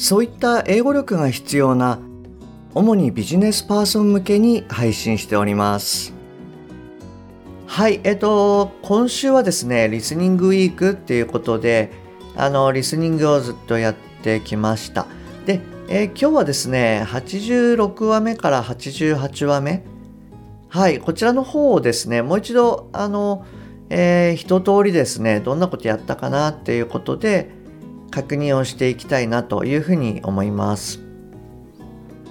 そういった英語力が必要な主にビジネスパーソン向けに配信しております。はいえっと今週はですねリスニングウィークっていうことであのリスニングをずっとやってきました。で、えー、今日はですね86話目から88話目。はいこちらの方をですねもう一度あのえー、一通りですねどんなことやったかなっていうことで確認をしていきたいなというふうに思います。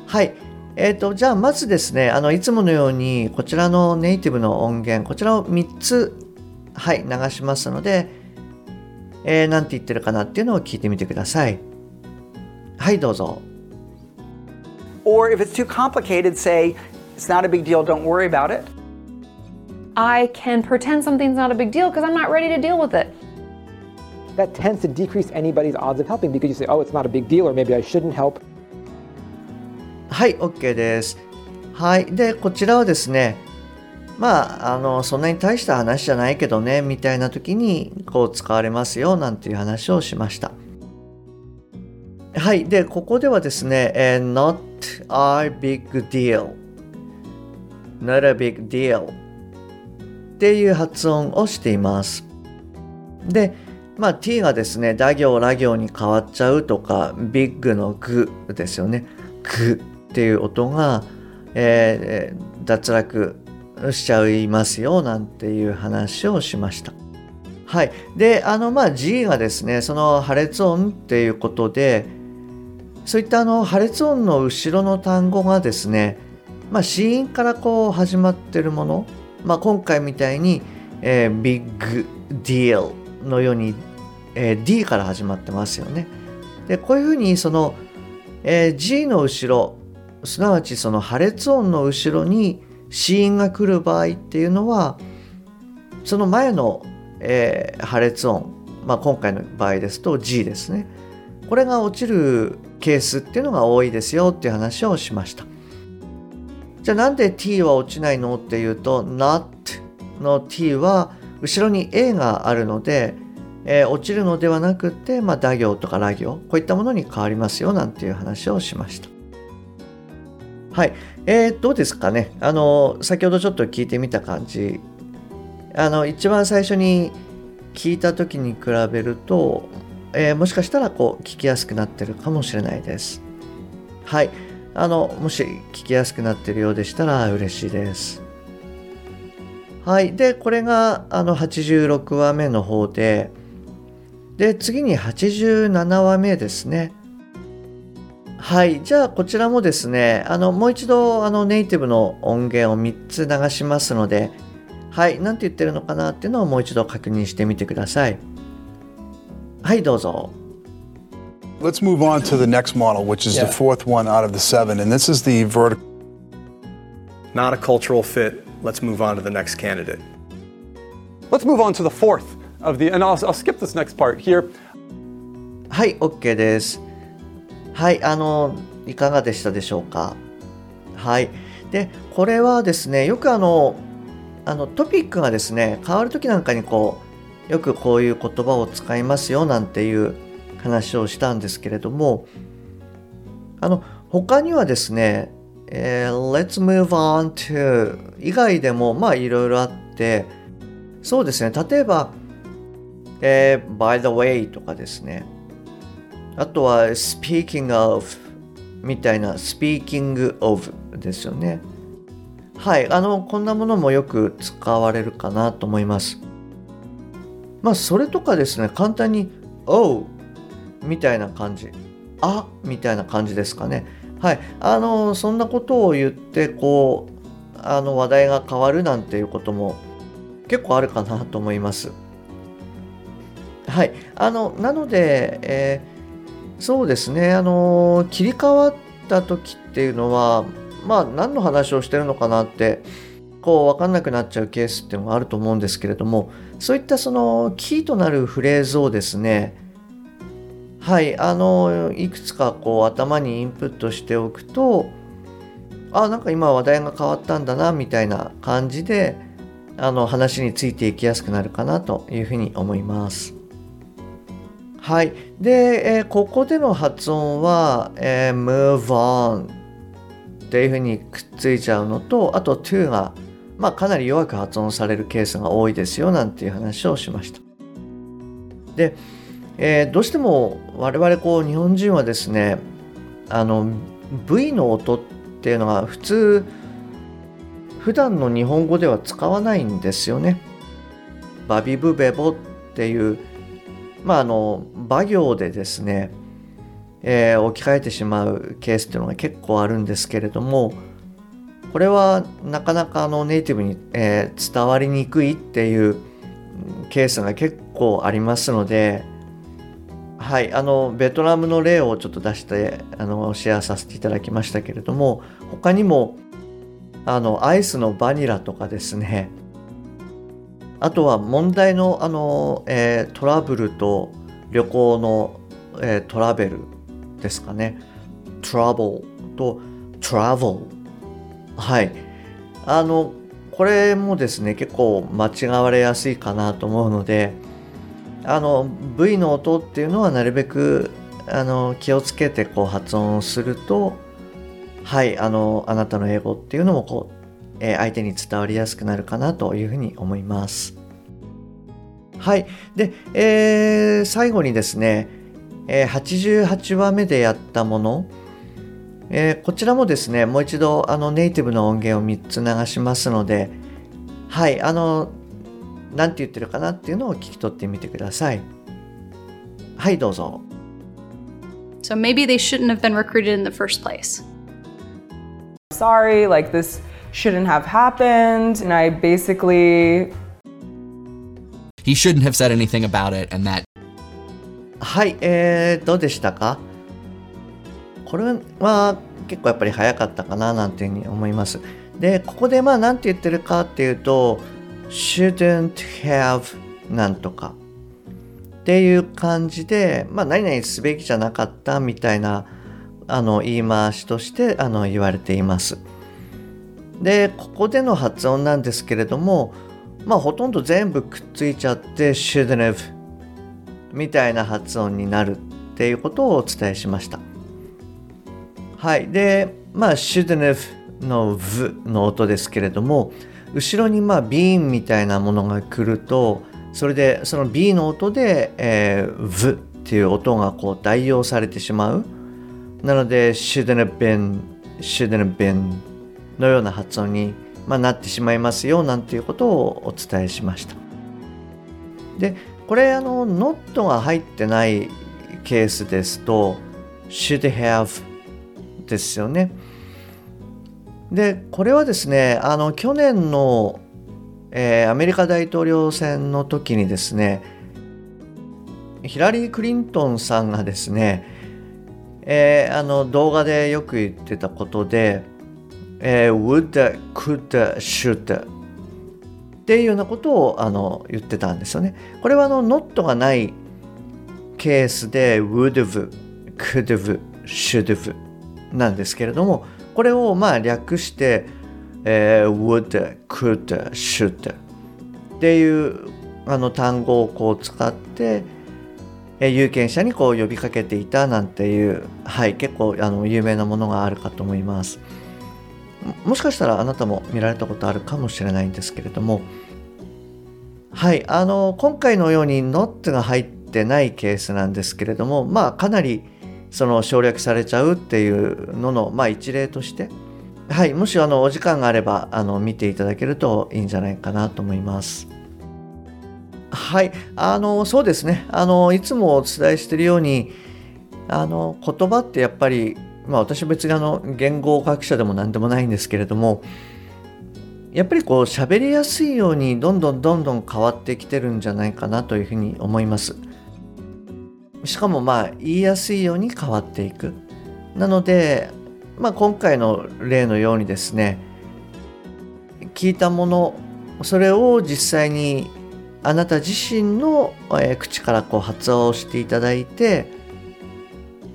はい。えーと、じゃあまずですねあのいつものようにこちらのネイティブの音源こちらを3つはい流しますので、えー、何て言ってるかなっていうのを聞いてみてください。はいどうぞ。Or if it's too complicated, say, it's not a big deal, don't worry about it. I can pretend something's not a big deal because I'm not ready to deal with it. That tends to decrease anybody's odds of helping because you say, oh, it's not a big deal, or maybe I shouldn't help. はい、OK です。はい。で、こちらはですね、まあ、あの、そんなに大した話じゃないけどね、みたいな時に、こう使われますよ、なんていう話をしました。はい。で、ここではですね、え not a big deal。not a big deal っていう発音をしています。で、まあ t がですね、打行、ラ行に変わっちゃうとか、ビッグのグですよね。グっていう音が、えー、脱落しちゃいますよなんていう話をしました。はい。で、あの、まあ G がですね、その破裂音っていうことで、そういったあの破裂音の後ろの単語がですね、まあ、死因からこう始まってるものまあ、今回みたいに、えー、ビッグディールのように、えー、D から始まってますよね。でこういうふうにその、えー、G の後ろすなわちその破裂音の後ろに子音が来る場合っていうのはその前の、えー、破裂音、まあ、今回の場合ですと G ですねこれが落ちるケースっていうのが多いですよっていう話をしました。じゃあなんで t は落ちないのっていうと not の t は後ろに a があるので、えー、落ちるのではなくて、まあ、打行とかラ行こういったものに変わりますよなんていう話をしました。はい。えー、どうですかねあの、先ほどちょっと聞いてみた感じ。あの、一番最初に聞いた時に比べると、えー、もしかしたらこう聞きやすくなってるかもしれないです。はい。あのもし聞きやすくなってるようでしたら嬉しいです。はい。で、これがあの86話目の方で、で、次に87話目ですね。はい。じゃあ、こちらもですね、あの、もう一度、あの、ネイティブの音源を3つ流しますので、はい。何て言ってるのかなっていうのをもう一度確認してみてください。はい、どうぞ。Let's move on to the next model, which is yeah. the fourth one out of the seven. And this is the vertical. Not a cultural fit. Let's move on to the next candidate. Let's move on to the fourth of the, and I'll, I'll skip this next part here. はい、OK です。はい、あの、いかがでしたでしょうか？はい。で、これはですね、よくあの、あのトピックがですね、変わるときなんかにこう、よくこういう言葉を使いますよなんていう話をしたんですけれどもあの他にはですね、えー、Let's move on to 以外でもまあいろいろあってそうですね例えば、えー、by the way とかですね。あとは speaking of みたいな speaking of ですよね。はいあのこんなものもよく使われるかなと思います。まあそれとかですね簡単に Oh みたいな感じ。あみたいな感じですかね。はいあのそんなことを言ってこうあの話題が変わるなんていうことも結構あるかなと思います。はい。あのなので、えそうですね。あの切り替わった時っていうのはまあ何の話をしてるのかなってこう分かんなくなっちゃうケースっていうのがあると思うんですけれどもそういったそのキーとなるフレーズをですねはい。あのいくつかこう頭にインプットしておくとあなんか今話題が変わったんだなみたいな感じであの話についていきやすくなるかなというふうに思います。はい。で、えー、ここでの発音は、えー、move on っていうふうにくっついちゃうのと、あと to が、まあ、かなり弱く発音されるケースが多いですよなんていう話をしました。で、えー、どうしても我々こう日本人はですね、あの V の音っていうのが普通普段の日本語では使わないんですよね。バビブベボっていうまああの馬行でですね、えー、置き換えてしまうケースっていうのが結構あるんですけれどもこれはなかなかあのネイティブに、えー、伝わりにくいっていうケースが結構ありますのではいあのベトナムの例をちょっと出してあのシェアさせていただきましたけれども他にもあのアイスのバニラとかですねあとは問題のあの、えー、トラブルと旅行の、えー、トラベルですかね。trouble と travel。はい。あの、これもですね、結構間違われやすいかなと思うので、あの、V の音っていうのはなるべくあの気をつけてこう発音すると、はい、あの、あなたの英語っていうのもこうえ相手に伝わりやすくなるかなというふうに思います。はい。で、えー、最後にですね、えー、88話目でやったもの、えー、こちらもですね、もう一度あのネイティブの音源を3つ流しますので、はい、あの、何て言ってるかなっていうのを聞き取ってみてください。はい、どうぞ。So maybe they shouldn't have been recruited in the first place. Sorry, like this shouldn't have happened. And I basically. He shouldn't have said anything about it, and that. はい、えー、どうでしたか？これは結構やっぱり早かったかななんていうふうに思います。で、ここでまあ何て言ってるかっていうと、shouldn't have なんとかっていう感じで、まあ何々すべきじゃなかったみたいなあの言い回しとしてあの言われています。でここでの発音なんですけれどもまあほとんど全部くっついちゃって shouldn't have みたいな発音になるっていうことをお伝えしました。はい。でまあ shouldn't have の v の音ですけれども後ろにまあ bean みたいなものが来るとそれでその B の音で、えー、っていう音がこう代用されてしまう。なので shouldn't have been shouldn't have been のような発音に、まあ、なってしまいますよなんていうことをお伝えしました。でこれあの not が入ってないケースですと should have ですよね。でこれはですねあの去年の、えー、アメリカ大統領選の時にですねヒラリー・クリントンさんがですね、えー、あの動画でよく言ってたことでえー、would, could, should っていうようなことをあの言ってたんですよね。これはあの not がないケースで would have, could have, should have なんですけれどもこれをまあ略して、えー、would, could, should っていうあの単語をこう使って有権者にこう呼びかけていたなんていう、はい、結構あの有名なものがあるかと思います。もしかしたらあなたも見られたことあるかもしれないんですけれどもはいあの今回のように not が入ってないケースなんですけれどもまあかなりその省略されちゃうっていうのの、まあ、一例としてはいもしあのお時間があればあの見ていただけるといいんじゃないかなと思います。はいあのそうですねあのいつもお伝えしているようにあの言葉ってやっぱりまあ私別にあの言語学者でも何でもないんですけれどもやっぱりこう喋りやすいようにどんどんどんどん変わってきてるんじゃないかなというふうに思います。しかもまあ言いやすいように変わっていくなので、まあ、今回の例のようにですね聞いたものそれを実際にあなた自身の、口からこう発話をしていただいて、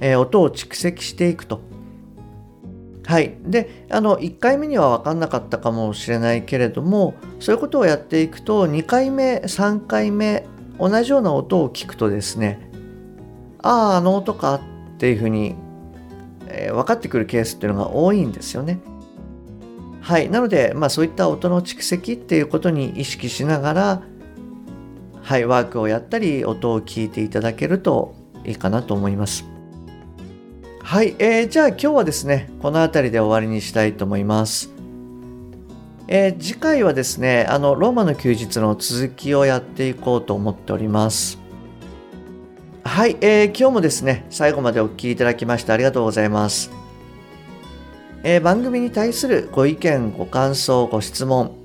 えー音を蓄積していくと。はい。で、あの、1回目には分かんなかったかもしれないけれども、そういうことをやっていくと、2回目、3回目、同じような音を聞くとですね、ああ、あの音かっていうふうに、えー分かってくるケースっていうのが多いんですよね。はい。なので、まあそういった音の蓄積っていうことに意識しながら、はい、ワークをやったり、音を聞いていただけるといいかなと思います。はい、えーじゃあ今日はですね、この辺りで終わりにしたいと思います。えー次回はですね、あの、ローマの休日の続きをやっていこうと思っております。はい、えー今日もですね、最後までお聞きいただきましてありがとうございます。えー番組に対するご意見、ご感想、ご質問、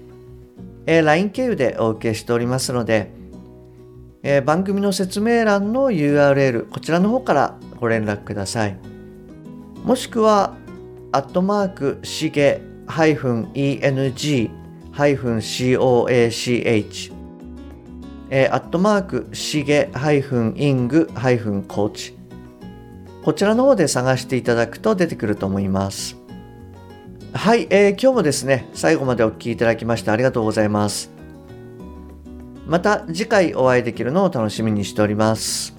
え LINE 経由でお受けしておりますので、え番組の説明欄の URL、こちらの方からご連絡ください。もしくは、アットマーク、しげ -eng-coach、えーアットマーク、しげ -ing-coach、こちらの方で探していただくと出てくると思います。はい、えー今日もですね、最後までお聞きいただきましてありがとうございます。また次回お会いできるのを楽しみにしております。